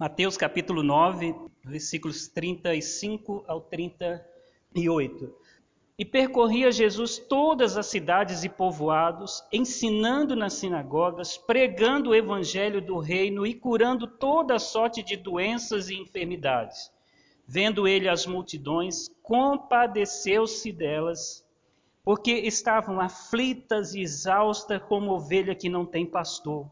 Mateus capítulo 9, versículos 35 ao 38. E percorria Jesus todas as cidades e povoados, ensinando nas sinagogas, pregando o evangelho do reino e curando toda sorte de doenças e enfermidades. Vendo ele as multidões, compadeceu-se delas, porque estavam aflitas e exaustas como ovelha que não tem pastor.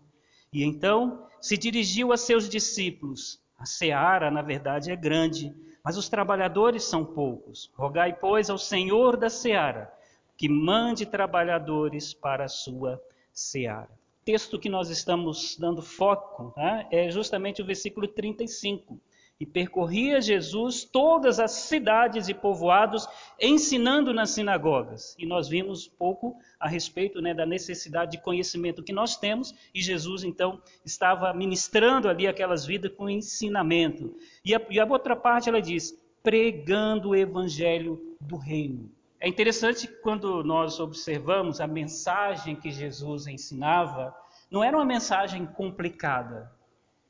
E então se dirigiu a seus discípulos: A seara, na verdade, é grande, mas os trabalhadores são poucos. Rogai, pois, ao Senhor da seara que mande trabalhadores para a sua seara. O texto que nós estamos dando foco né, é justamente o versículo 35 e percorria Jesus todas as cidades e povoados, ensinando nas sinagogas. E nós vimos pouco a respeito né, da necessidade de conhecimento que nós temos, e Jesus então estava ministrando ali aquelas vidas com ensinamento. E a, e a outra parte ela diz: pregando o evangelho do reino. É interessante quando nós observamos a mensagem que Jesus ensinava, não era uma mensagem complicada,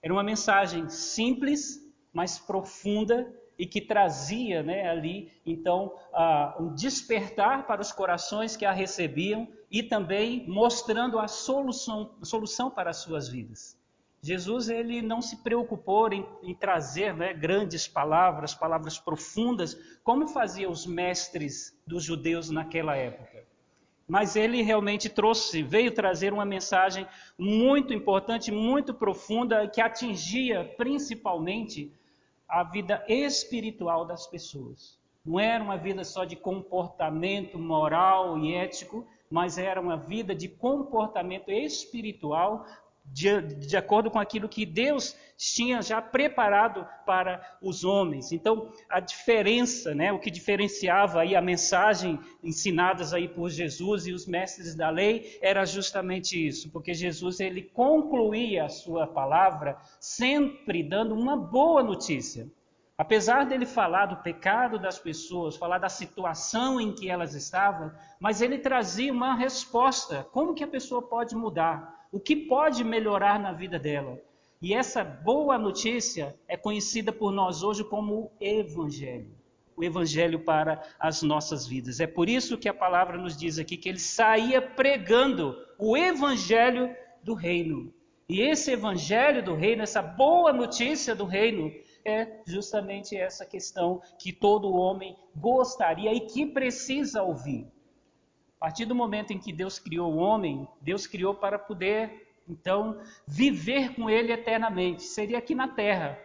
era uma mensagem simples mais profunda e que trazia né, ali, então, uh, um despertar para os corações que a recebiam e também mostrando a solução, solução para as suas vidas. Jesus ele não se preocupou em, em trazer né, grandes palavras, palavras profundas, como faziam os mestres dos judeus naquela época. Mas ele realmente trouxe, veio trazer uma mensagem muito importante, muito profunda, que atingia principalmente a vida espiritual das pessoas. Não era uma vida só de comportamento moral e ético, mas era uma vida de comportamento espiritual de, de, acordo com aquilo que Deus tinha já preparado para os homens. Então, a diferença, né, o que diferenciava aí a mensagem ensinadas aí por Jesus e os mestres da lei era justamente isso, porque Jesus ele concluía a sua palavra sempre dando uma boa notícia. Apesar dele falar do pecado das pessoas, falar da situação em que elas estavam, mas ele trazia uma resposta. Como que a pessoa pode mudar? o que pode melhorar na vida dela. E essa boa notícia é conhecida por nós hoje como o Evangelho. O Evangelho para as nossas vidas. É por isso que a palavra nos diz aqui que ele saía pregando o Evangelho do Reino. E esse Evangelho do Reino, essa boa notícia do Reino, é justamente essa questão que todo homem gostaria e que precisa ouvir. A partir do momento em que Deus criou o homem, Deus criou para poder, então, viver com ele eternamente. Seria aqui na terra.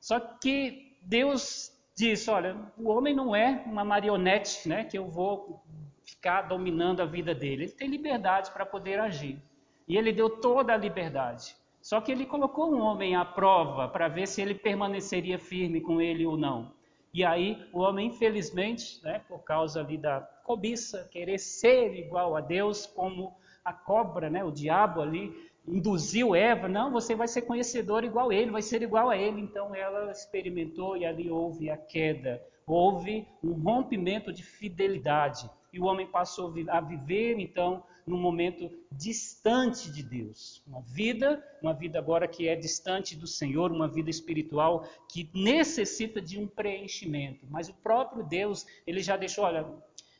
Só que Deus disse: olha, o homem não é uma marionete, né, que eu vou ficar dominando a vida dele. Ele tem liberdade para poder agir. E ele deu toda a liberdade. Só que ele colocou um homem à prova para ver se ele permaneceria firme com ele ou não. E aí o homem, infelizmente, né, por causa ali da cobiça, querer ser igual a Deus, como a cobra, né, o diabo ali, induziu Eva, não, você vai ser conhecedor igual a ele, vai ser igual a ele. Então ela experimentou e ali houve a queda, houve um rompimento de fidelidade. E o homem passou a viver, então, num momento distante de Deus. Uma vida, uma vida agora que é distante do Senhor, uma vida espiritual que necessita de um preenchimento. Mas o próprio Deus, ele já deixou, olha,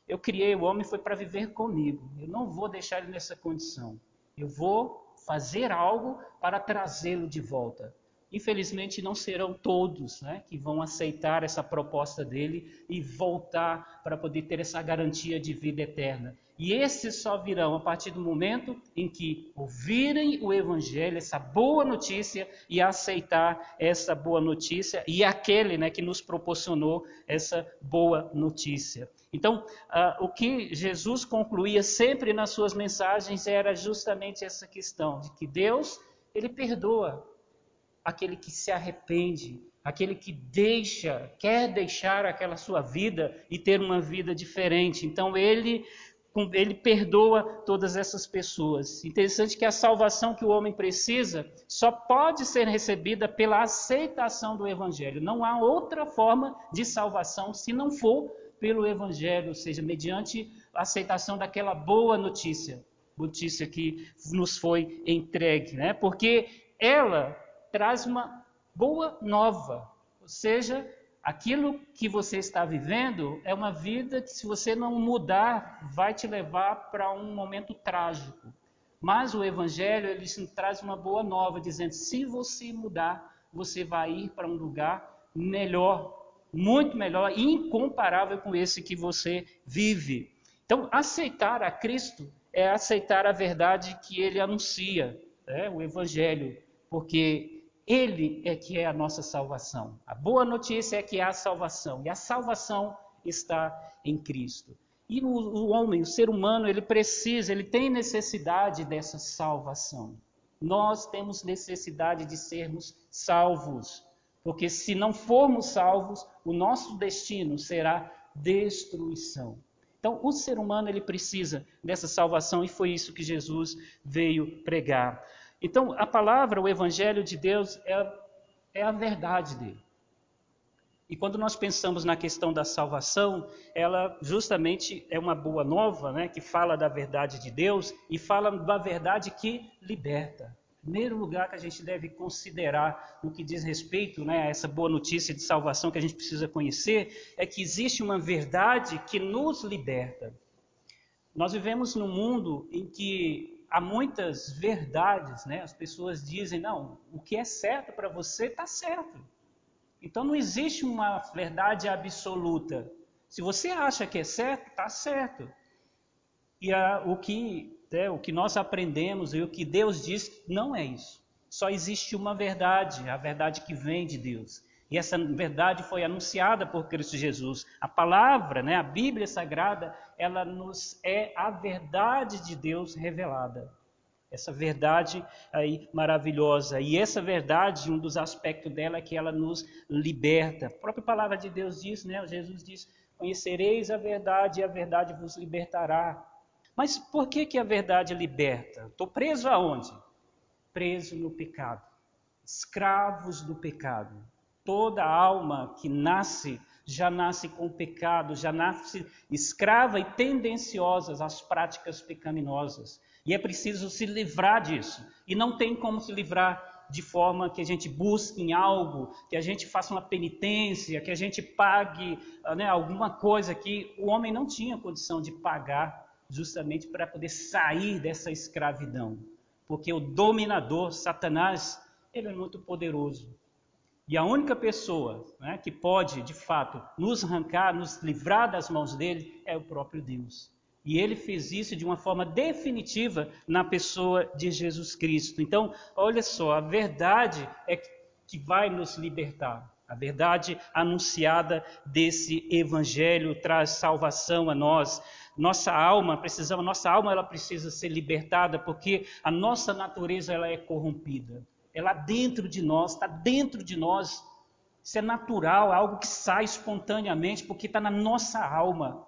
eu criei o homem foi para viver comigo. Eu não vou deixar ele nessa condição. Eu vou fazer algo para trazê-lo de volta. Infelizmente, não serão todos né, que vão aceitar essa proposta dele e voltar para poder ter essa garantia de vida eterna. E esses só virão a partir do momento em que ouvirem o Evangelho, essa boa notícia, e aceitar essa boa notícia e aquele né, que nos proporcionou essa boa notícia. Então, uh, o que Jesus concluía sempre nas suas mensagens era justamente essa questão de que Deus, ele perdoa aquele que se arrepende, aquele que deixa, quer deixar aquela sua vida e ter uma vida diferente. Então ele ele perdoa todas essas pessoas. Interessante que a salvação que o homem precisa só pode ser recebida pela aceitação do evangelho. Não há outra forma de salvação se não for pelo evangelho, ou seja, mediante a aceitação daquela boa notícia, notícia que nos foi entregue, né? Porque ela traz uma boa nova. Ou seja, aquilo que você está vivendo é uma vida que, se você não mudar, vai te levar para um momento trágico. Mas o Evangelho ele traz uma boa nova, dizendo: se você mudar, você vai ir para um lugar melhor, muito melhor incomparável com esse que você vive. Então, aceitar a Cristo é aceitar a verdade que ele anuncia, né? o Evangelho, porque ele é que é a nossa salvação. A boa notícia é que há salvação, e a salvação está em Cristo. E o, o homem, o ser humano, ele precisa, ele tem necessidade dessa salvação. Nós temos necessidade de sermos salvos, porque se não formos salvos, o nosso destino será destruição. Então, o ser humano ele precisa dessa salvação e foi isso que Jesus veio pregar. Então, a palavra, o evangelho de Deus é, é a verdade dele. E quando nós pensamos na questão da salvação, ela justamente é uma boa nova, né, que fala da verdade de Deus e fala da verdade que liberta primeiro lugar que a gente deve considerar no que diz respeito né, a essa boa notícia de salvação que a gente precisa conhecer é que existe uma verdade que nos liberta. Nós vivemos num mundo em que há muitas verdades, né? As pessoas dizem, não, o que é certo para você está certo. Então não existe uma verdade absoluta. Se você acha que é certo, está certo. E a, o que né, o que nós aprendemos e o que Deus diz não é isso. Só existe uma verdade, a verdade que vem de Deus. E essa verdade foi anunciada por Cristo Jesus. A palavra, né, a Bíblia Sagrada, ela nos é a verdade de Deus revelada. Essa verdade aí maravilhosa. E essa verdade, um dos aspectos dela é que ela nos liberta. A própria palavra de Deus diz, né? Jesus diz: "Conhecereis a verdade e a verdade vos libertará". Mas por que, que a verdade liberta? Estou preso aonde? Preso no pecado. Escravos do pecado. Toda alma que nasce já nasce com pecado, já nasce escrava e tendenciosa às práticas pecaminosas. E é preciso se livrar disso. E não tem como se livrar de forma que a gente busque em algo, que a gente faça uma penitência, que a gente pague né, alguma coisa que o homem não tinha condição de pagar justamente para poder sair dessa escravidão. Porque o dominador, Satanás, ele é muito poderoso. E a única pessoa né, que pode, de fato, nos arrancar, nos livrar das mãos dele, é o próprio Deus. E ele fez isso de uma forma definitiva na pessoa de Jesus Cristo. Então, olha só, a verdade é que vai nos libertar. A verdade anunciada desse evangelho traz salvação a nós. Nossa alma precisamos, nossa alma ela precisa ser libertada porque a nossa natureza ela é corrompida. Ela dentro de nós, está dentro de nós. Isso é natural, é algo que sai espontaneamente porque está na nossa alma.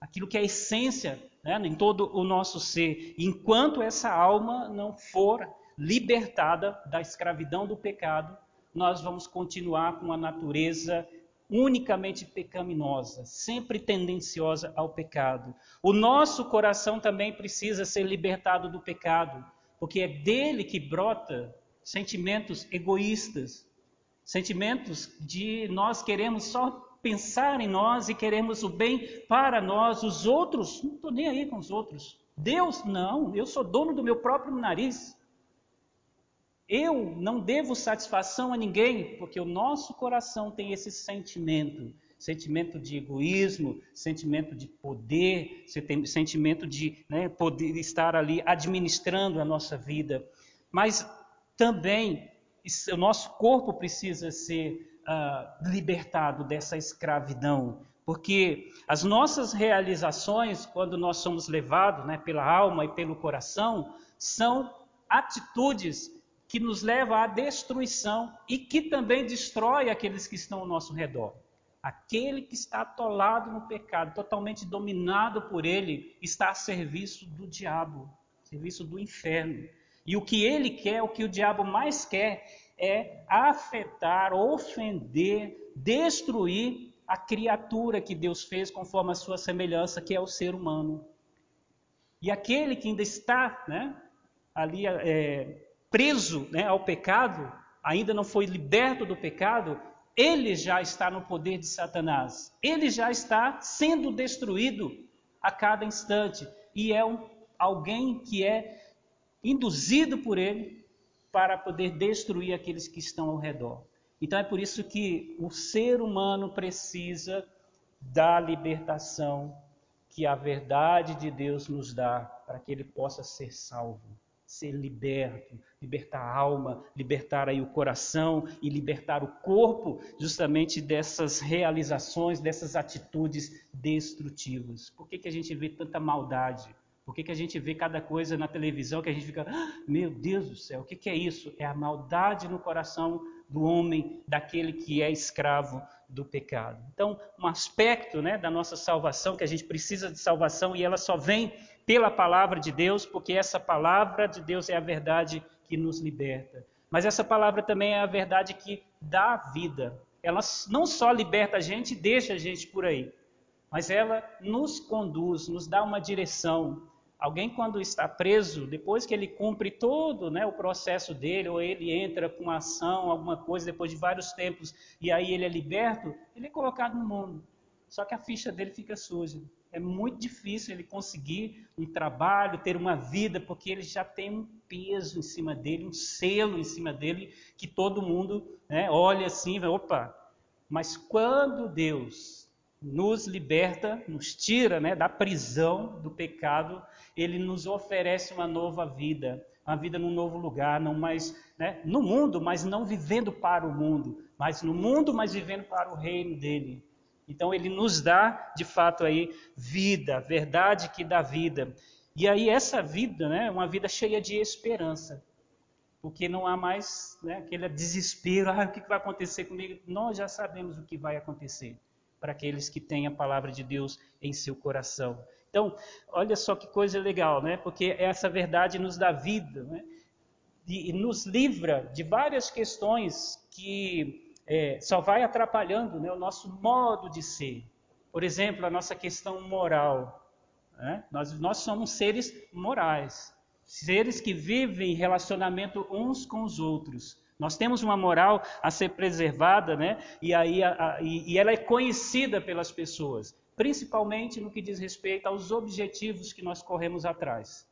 Aquilo que é a essência né, em todo o nosso ser. Enquanto essa alma não for libertada da escravidão do pecado, nós vamos continuar com a natureza unicamente pecaminosa, sempre tendenciosa ao pecado. O nosso coração também precisa ser libertado do pecado, porque é dele que brota sentimentos egoístas, sentimentos de nós queremos só pensar em nós e queremos o bem para nós, os outros, não estou nem aí com os outros. Deus, não, eu sou dono do meu próprio nariz. Eu não devo satisfação a ninguém, porque o nosso coração tem esse sentimento, sentimento de egoísmo, sentimento de poder, sentimento de né, poder estar ali administrando a nossa vida. Mas também o nosso corpo precisa ser uh, libertado dessa escravidão, porque as nossas realizações, quando nós somos levados né, pela alma e pelo coração, são atitudes que nos leva à destruição e que também destrói aqueles que estão ao nosso redor. Aquele que está atolado no pecado, totalmente dominado por ele, está a serviço do diabo, serviço do inferno. E o que ele quer, o que o diabo mais quer, é afetar, ofender, destruir a criatura que Deus fez conforme a sua semelhança, que é o ser humano. E aquele que ainda está né, ali é, preso né, ao pecado, ainda não foi liberto do pecado, ele já está no poder de Satanás. Ele já está sendo destruído a cada instante. E é um, alguém que é induzido por ele para poder destruir aqueles que estão ao redor. Então é por isso que o ser humano precisa da libertação que a verdade de Deus nos dá para que ele possa ser salvo, ser liberto, libertar a alma, libertar aí o coração e libertar o corpo justamente dessas realizações, dessas atitudes destrutivas. Por que, que a gente vê tanta maldade? Por que, que a gente vê cada coisa na televisão que a gente fica, ah, meu Deus do céu, o que, que é isso? É a maldade no coração do homem, daquele que é escravo do pecado. Então, um aspecto né, da nossa salvação, que a gente precisa de salvação e ela só vem pela palavra de Deus, porque essa palavra de Deus é a verdade que nos liberta. Mas essa palavra também é a verdade que dá vida. Ela não só liberta a gente e deixa a gente por aí, mas ela nos conduz, nos dá uma direção, Alguém, quando está preso, depois que ele cumpre todo né, o processo dele, ou ele entra com uma ação, alguma coisa, depois de vários tempos, e aí ele é liberto, ele é colocado no mundo. Só que a ficha dele fica suja. É muito difícil ele conseguir um trabalho, ter uma vida, porque ele já tem um peso em cima dele, um selo em cima dele, que todo mundo né, olha assim e opa. Mas quando Deus nos liberta, nos tira né, da prisão do pecado, ele nos oferece uma nova vida, uma vida num novo lugar, não mais né, no mundo, mas não vivendo para o mundo, mas no mundo, mas vivendo para o reino dele. Então ele nos dá, de fato, aí vida, verdade que dá vida. E aí essa vida, né, uma vida cheia de esperança, porque não há mais né, aquele desespero, ah, o que vai acontecer comigo? Nós já sabemos o que vai acontecer para aqueles que têm a palavra de Deus em seu coração. Então, olha só que coisa legal, né? Porque essa verdade nos dá vida, né? E, nos livra de várias questões que é, só vai atrapalhando né, o nosso modo de ser. Por exemplo, a nossa questão moral. Né? Nós, nós somos seres morais, seres que vivem em relacionamento uns com os outros. Nós temos uma moral a ser preservada, né? E, aí, a, a, e, e ela é conhecida pelas pessoas, principalmente no que diz respeito aos objetivos que nós corremos atrás.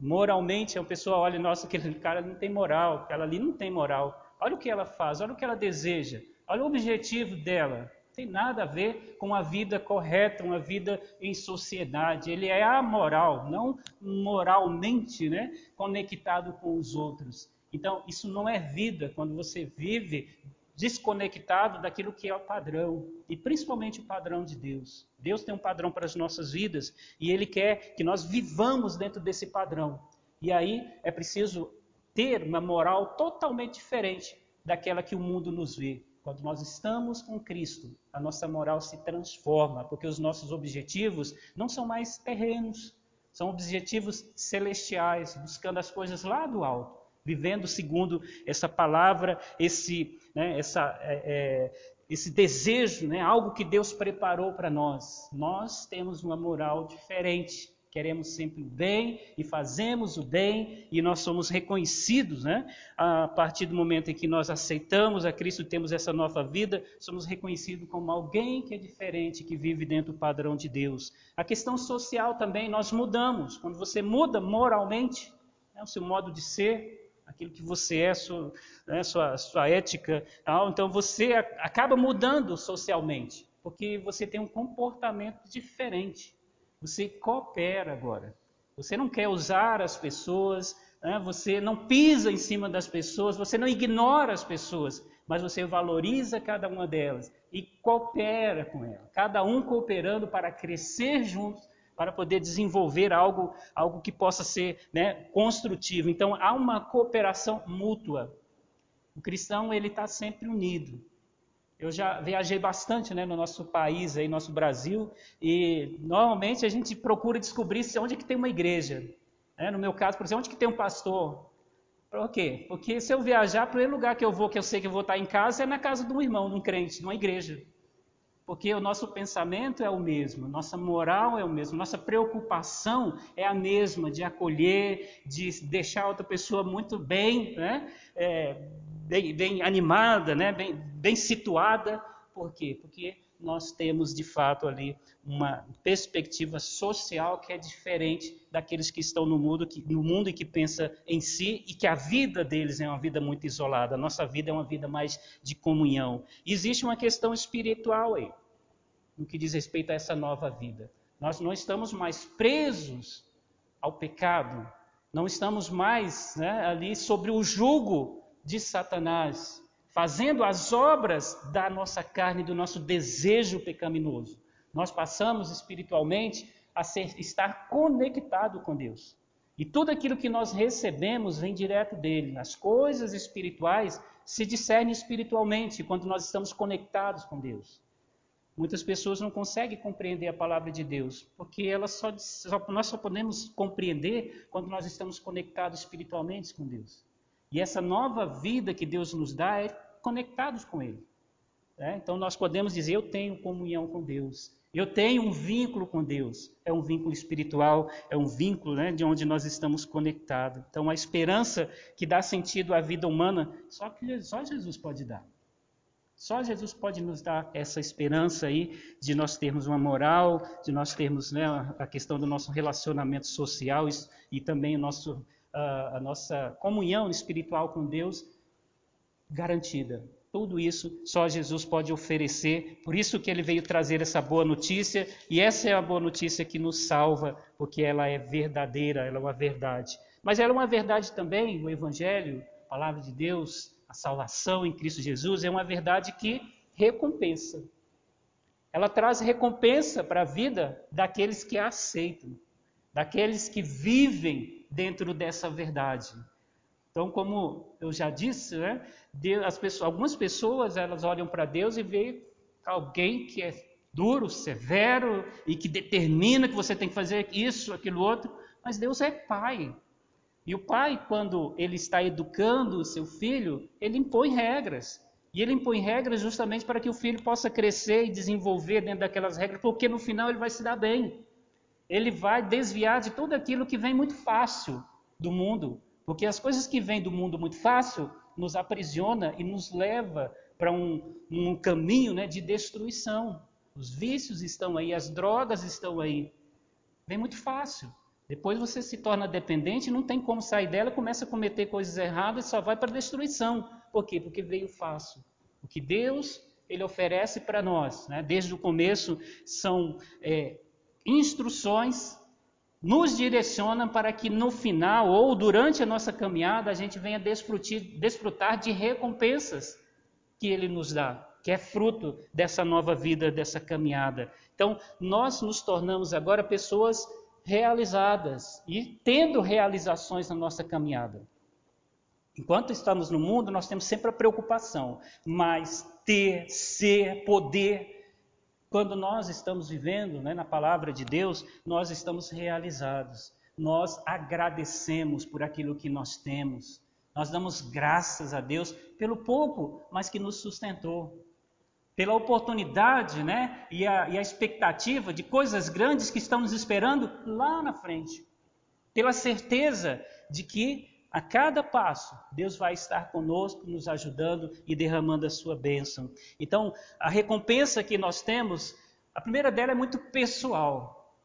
Moralmente, a pessoa olha, nossa, aquele cara não tem moral, aquela ali não tem moral. Olha o que ela faz, olha o que ela deseja, olha o objetivo dela. Não tem nada a ver com a vida correta, uma vida em sociedade. Ele é amoral, não moralmente né, conectado com os outros. Então, isso não é vida quando você vive desconectado daquilo que é o padrão, e principalmente o padrão de Deus. Deus tem um padrão para as nossas vidas e Ele quer que nós vivamos dentro desse padrão. E aí é preciso ter uma moral totalmente diferente daquela que o mundo nos vê. Quando nós estamos com Cristo, a nossa moral se transforma, porque os nossos objetivos não são mais terrenos, são objetivos celestiais, buscando as coisas lá do alto vivendo segundo essa palavra, esse, né, essa, é, é, esse desejo, né, algo que Deus preparou para nós. Nós temos uma moral diferente. Queremos sempre o bem e fazemos o bem, e nós somos reconhecidos, né? A partir do momento em que nós aceitamos a Cristo, temos essa nova vida, somos reconhecidos como alguém que é diferente, que vive dentro do padrão de Deus. A questão social também, nós mudamos. Quando você muda moralmente, né, o seu modo de ser, aquilo que você é, sua, né, sua, sua ética. Tal. Então você acaba mudando socialmente, porque você tem um comportamento diferente. Você coopera agora. Você não quer usar as pessoas, né, você não pisa em cima das pessoas, você não ignora as pessoas, mas você valoriza cada uma delas e coopera com ela. Cada um cooperando para crescer juntos para poder desenvolver algo, algo que possa ser né, construtivo. Então há uma cooperação mútua. O cristão ele está sempre unido. Eu já viajei bastante né, no nosso país, aí, nosso Brasil, e normalmente a gente procura descobrir se onde que tem uma igreja. Né? No meu caso, por exemplo, onde que tem um pastor. Por quê? Porque se eu viajar, o primeiro lugar que eu vou, que eu sei que eu vou estar em casa, é na casa de um irmão, de um crente, de uma igreja. Porque o nosso pensamento é o mesmo, nossa moral é o mesmo, nossa preocupação é a mesma de acolher, de deixar outra pessoa muito bem, né? É, bem, bem animada, né? bem, bem situada. Por quê? Porque nós temos de fato ali uma perspectiva social que é diferente daqueles que estão no mundo, que, no mundo e que pensa em si e que a vida deles é uma vida muito isolada. A nossa vida é uma vida mais de comunhão. existe uma questão espiritual aí, no que diz respeito a essa nova vida. Nós não estamos mais presos ao pecado, não estamos mais né, ali sobre o jugo de Satanás, fazendo as obras da nossa carne, do nosso desejo pecaminoso. Nós passamos espiritualmente a ser, estar conectado com Deus. E tudo aquilo que nós recebemos vem direto dele. As coisas espirituais se discernem espiritualmente quando nós estamos conectados com Deus. Muitas pessoas não conseguem compreender a palavra de Deus, porque só, só, nós só podemos compreender quando nós estamos conectados espiritualmente com Deus. E essa nova vida que Deus nos dá é conectados com Ele. É? Então nós podemos dizer: Eu tenho comunhão com Deus, eu tenho um vínculo com Deus. É um vínculo espiritual, é um vínculo né, de onde nós estamos conectados. Então a esperança que dá sentido à vida humana, só que só Jesus pode dar. Só Jesus pode nos dar essa esperança aí de nós termos uma moral, de nós termos né, a questão do nosso relacionamento social e também o nosso, a nossa comunhão espiritual com Deus garantida. Tudo isso só Jesus pode oferecer, por isso que ele veio trazer essa boa notícia, e essa é a boa notícia que nos salva, porque ela é verdadeira, ela é uma verdade. Mas ela é uma verdade também, o Evangelho, a palavra de Deus, a salvação em Cristo Jesus, é uma verdade que recompensa. Ela traz recompensa para a vida daqueles que a aceitam, daqueles que vivem dentro dessa verdade. Então, como eu já disse, né, pessoas, algumas pessoas elas olham para Deus e veem alguém que é duro, severo e que determina que você tem que fazer isso, aquilo outro, mas Deus é pai. E o pai, quando ele está educando o seu filho, ele impõe regras. E ele impõe regras justamente para que o filho possa crescer e desenvolver dentro daquelas regras, porque no final ele vai se dar bem. Ele vai desviar de tudo aquilo que vem muito fácil do mundo. Porque as coisas que vêm do mundo muito fácil nos aprisiona e nos leva para um, um caminho né, de destruição. Os vícios estão aí, as drogas estão aí. Vem muito fácil. Depois você se torna dependente, não tem como sair dela, começa a cometer coisas erradas e só vai para a destruição. Por quê? Porque veio fácil. O que Deus ele oferece para nós, né, desde o começo, são é, instruções nos direciona para que no final ou durante a nossa caminhada a gente venha desfrutar de recompensas que Ele nos dá, que é fruto dessa nova vida, dessa caminhada. Então, nós nos tornamos agora pessoas realizadas e tendo realizações na nossa caminhada. Enquanto estamos no mundo, nós temos sempre a preocupação, mas ter, ser, poder quando nós estamos vivendo né, na palavra de Deus, nós estamos realizados. Nós agradecemos por aquilo que nós temos. Nós damos graças a Deus pelo pouco, mas que nos sustentou. Pela oportunidade né, e, a, e a expectativa de coisas grandes que estamos esperando lá na frente. Pela certeza de que a cada passo, Deus vai estar conosco, nos ajudando e derramando a sua bênção. Então, a recompensa que nós temos, a primeira dela é muito pessoal,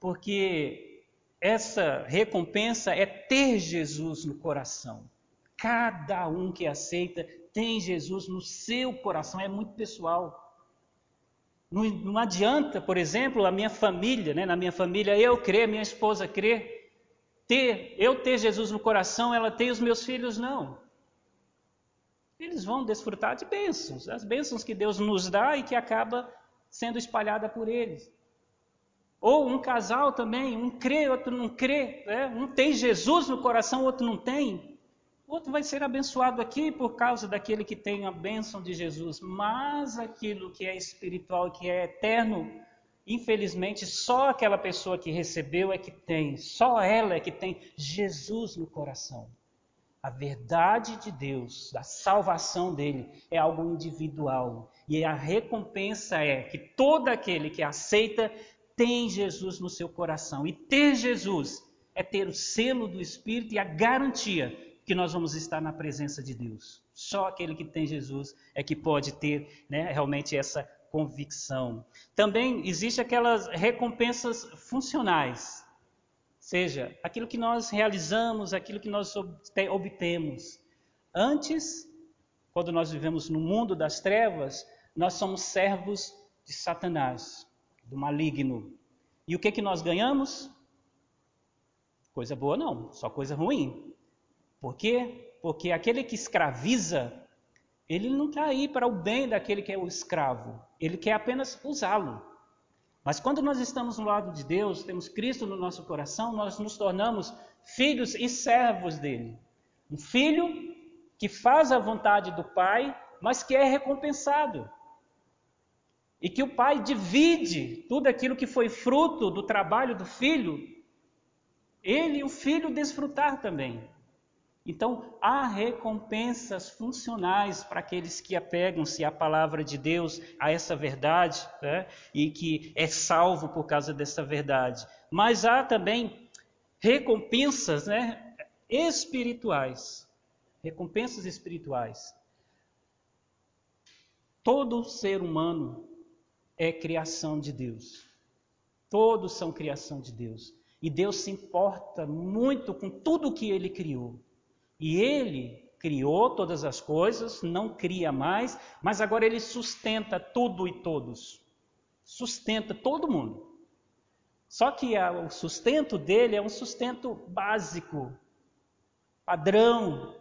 porque essa recompensa é ter Jesus no coração. Cada um que aceita tem Jesus no seu coração, é muito pessoal. Não, adianta, por exemplo, a minha família, né? na minha família eu crer, minha esposa crer, ter, eu ter Jesus no coração, ela ter os meus filhos, não. Eles vão desfrutar de bênçãos, as bênçãos que Deus nos dá e que acaba sendo espalhada por eles. Ou um casal também, um crê, outro não crê, né? um tem Jesus no coração, outro não tem. Outro vai ser abençoado aqui por causa daquele que tem a bênção de Jesus, mas aquilo que é espiritual, que é eterno, Infelizmente, só aquela pessoa que recebeu é que tem, só ela é que tem Jesus no coração. A verdade de Deus, a salvação dele, é algo individual. E a recompensa é que todo aquele que aceita tem Jesus no seu coração. E ter Jesus é ter o selo do Espírito e a garantia que nós vamos estar na presença de Deus. Só aquele que tem Jesus é que pode ter né, realmente essa convicção. Também existe aquelas recompensas funcionais, seja aquilo que nós realizamos, aquilo que nós obtemos. Antes, quando nós vivemos no mundo das trevas, nós somos servos de Satanás, do maligno. E o que que nós ganhamos? Coisa boa não, só coisa ruim. Por quê? Porque aquele que escraviza, ele não está aí para o bem daquele que é o escravo. Ele quer apenas usá-lo. Mas quando nós estamos no lado de Deus, temos Cristo no nosso coração, nós nos tornamos filhos e servos dele. Um filho que faz a vontade do Pai, mas que é recompensado. E que o pai divide tudo aquilo que foi fruto do trabalho do filho, ele e o filho desfrutar também. Então, há recompensas funcionais para aqueles que apegam-se à palavra de Deus, a essa verdade, né? e que é salvo por causa dessa verdade. Mas há também recompensas né? espirituais. Recompensas espirituais. Todo ser humano é criação de Deus. Todos são criação de Deus. E Deus se importa muito com tudo que ele criou. E ele criou todas as coisas, não cria mais, mas agora ele sustenta tudo e todos. Sustenta todo mundo. Só que a, o sustento dele é um sustento básico, padrão,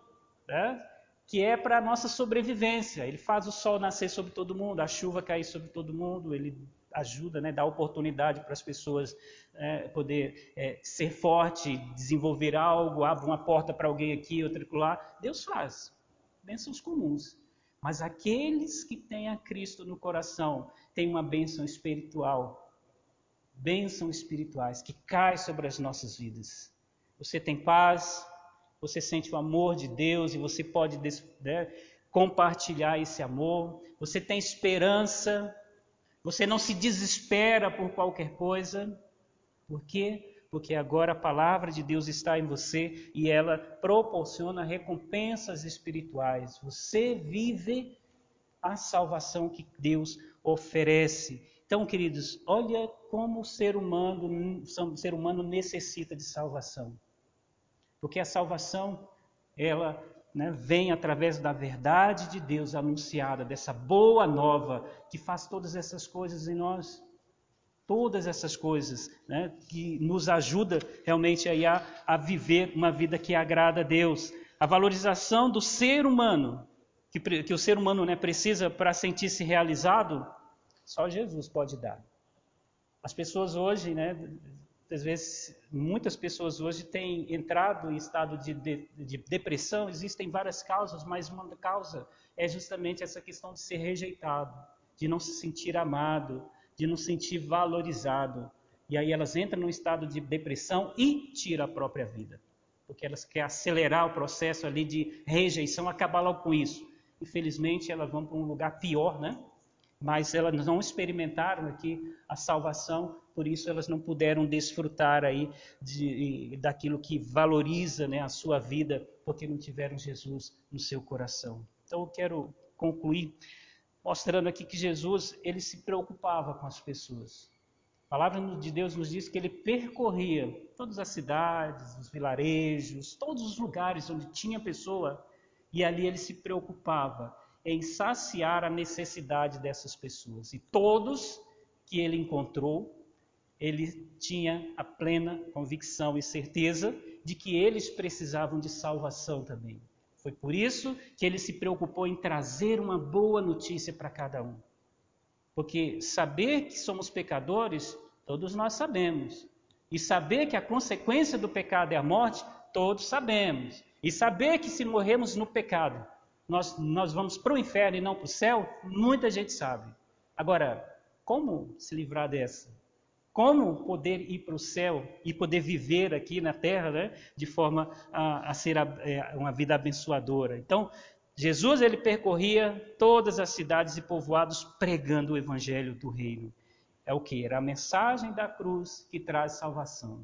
né? Que é para a nossa sobrevivência. Ele faz o sol nascer sobre todo mundo, a chuva cair sobre todo mundo, ele ajuda, né, dá oportunidade para as pessoas é, poder é, ser forte, desenvolver algo, abre uma porta para alguém aqui, outra lá. Deus faz, bênçãos comuns. Mas aqueles que têm a Cristo no coração têm uma bênção espiritual, bênçãos espirituais que caem sobre as nossas vidas. Você tem paz, você sente o amor de Deus e você pode né, compartilhar esse amor. Você tem esperança, você não se desespera por qualquer coisa. Por quê? Porque agora a palavra de Deus está em você e ela proporciona recompensas espirituais. Você vive a salvação que Deus oferece. Então, queridos, olha como o ser humano, o ser humano necessita de salvação. Porque a salvação, ela né, vem através da verdade de Deus anunciada, dessa boa nova que faz todas essas coisas em nós. Todas essas coisas né, que nos ajuda realmente a, a viver uma vida que agrada a Deus. A valorização do ser humano, que, que o ser humano né, precisa para sentir-se realizado, só Jesus pode dar. As pessoas hoje, né, às vezes, muitas pessoas hoje têm entrado em estado de, de, de, depressão. Existem várias causas, mas uma causa é justamente essa questão de ser rejeitado, de não se sentir amado, de não se sentir valorizado. E aí elas entram num estado de depressão e tiram a própria vida. Porque elas querem acelerar o processo ali de rejeição, acabar logo com isso. Infelizmente, elas vão para um lugar pior, né? Mas elas não experimentaram aqui a salvação por isso elas não puderam desfrutar aí de, daquilo que valoriza né, a sua vida, porque não tiveram Jesus no seu coração. Então eu quero concluir mostrando aqui que Jesus ele se preocupava com as pessoas. A palavra de Deus nos diz que ele percorria todas as cidades, os vilarejos, todos os lugares onde tinha pessoa, e ali ele se preocupava em saciar a necessidade dessas pessoas. E todos que ele encontrou, ele tinha a plena convicção e certeza de que eles precisavam de salvação também. Foi por isso que ele se preocupou em trazer uma boa notícia para cada um. Porque saber que somos pecadores, todos nós sabemos. E saber que a consequência do pecado é a morte, todos sabemos. E saber que se morremos no pecado, nós, nós vamos para o inferno e não para o céu, muita gente sabe. Agora, como se livrar dessa? como poder ir para o céu e poder viver aqui na terra né, de forma a, a ser a, é, uma vida abençoadora. Então, Jesus ele percorria todas as cidades e povoados pregando o evangelho do reino. É o que? Era a mensagem da cruz que traz salvação.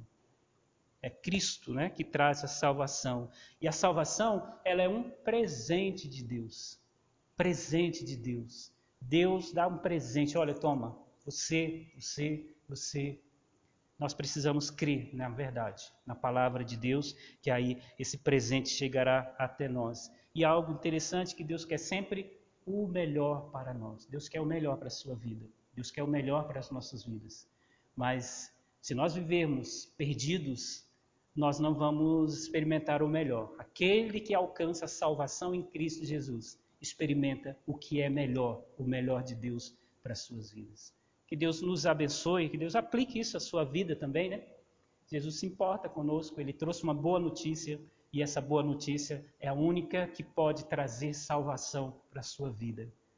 É Cristo, né, que traz a salvação. E a salvação, ela é um presente de Deus. Presente de Deus. Deus dá um presente. Olha, toma, você, você, você. Nós precisamos crer na verdade, na palavra de Deus, que aí esse presente chegará até nós. E algo interessante que Deus quer sempre o melhor para nós. Deus quer o melhor para a sua vida. Deus quer o melhor para as nossas vidas. Mas se nós vivermos perdidos, nós não vamos experimentar o melhor. Aquele que alcança a salvação em Cristo Jesus experimenta o que é melhor, o melhor de Deus para as suas vidas. Que Deus nos abençoe, que Deus aplique isso à sua vida também, né? Jesus se importa conosco, ele trouxe uma boa notícia e essa boa notícia é a única que pode trazer salvação para a sua vida.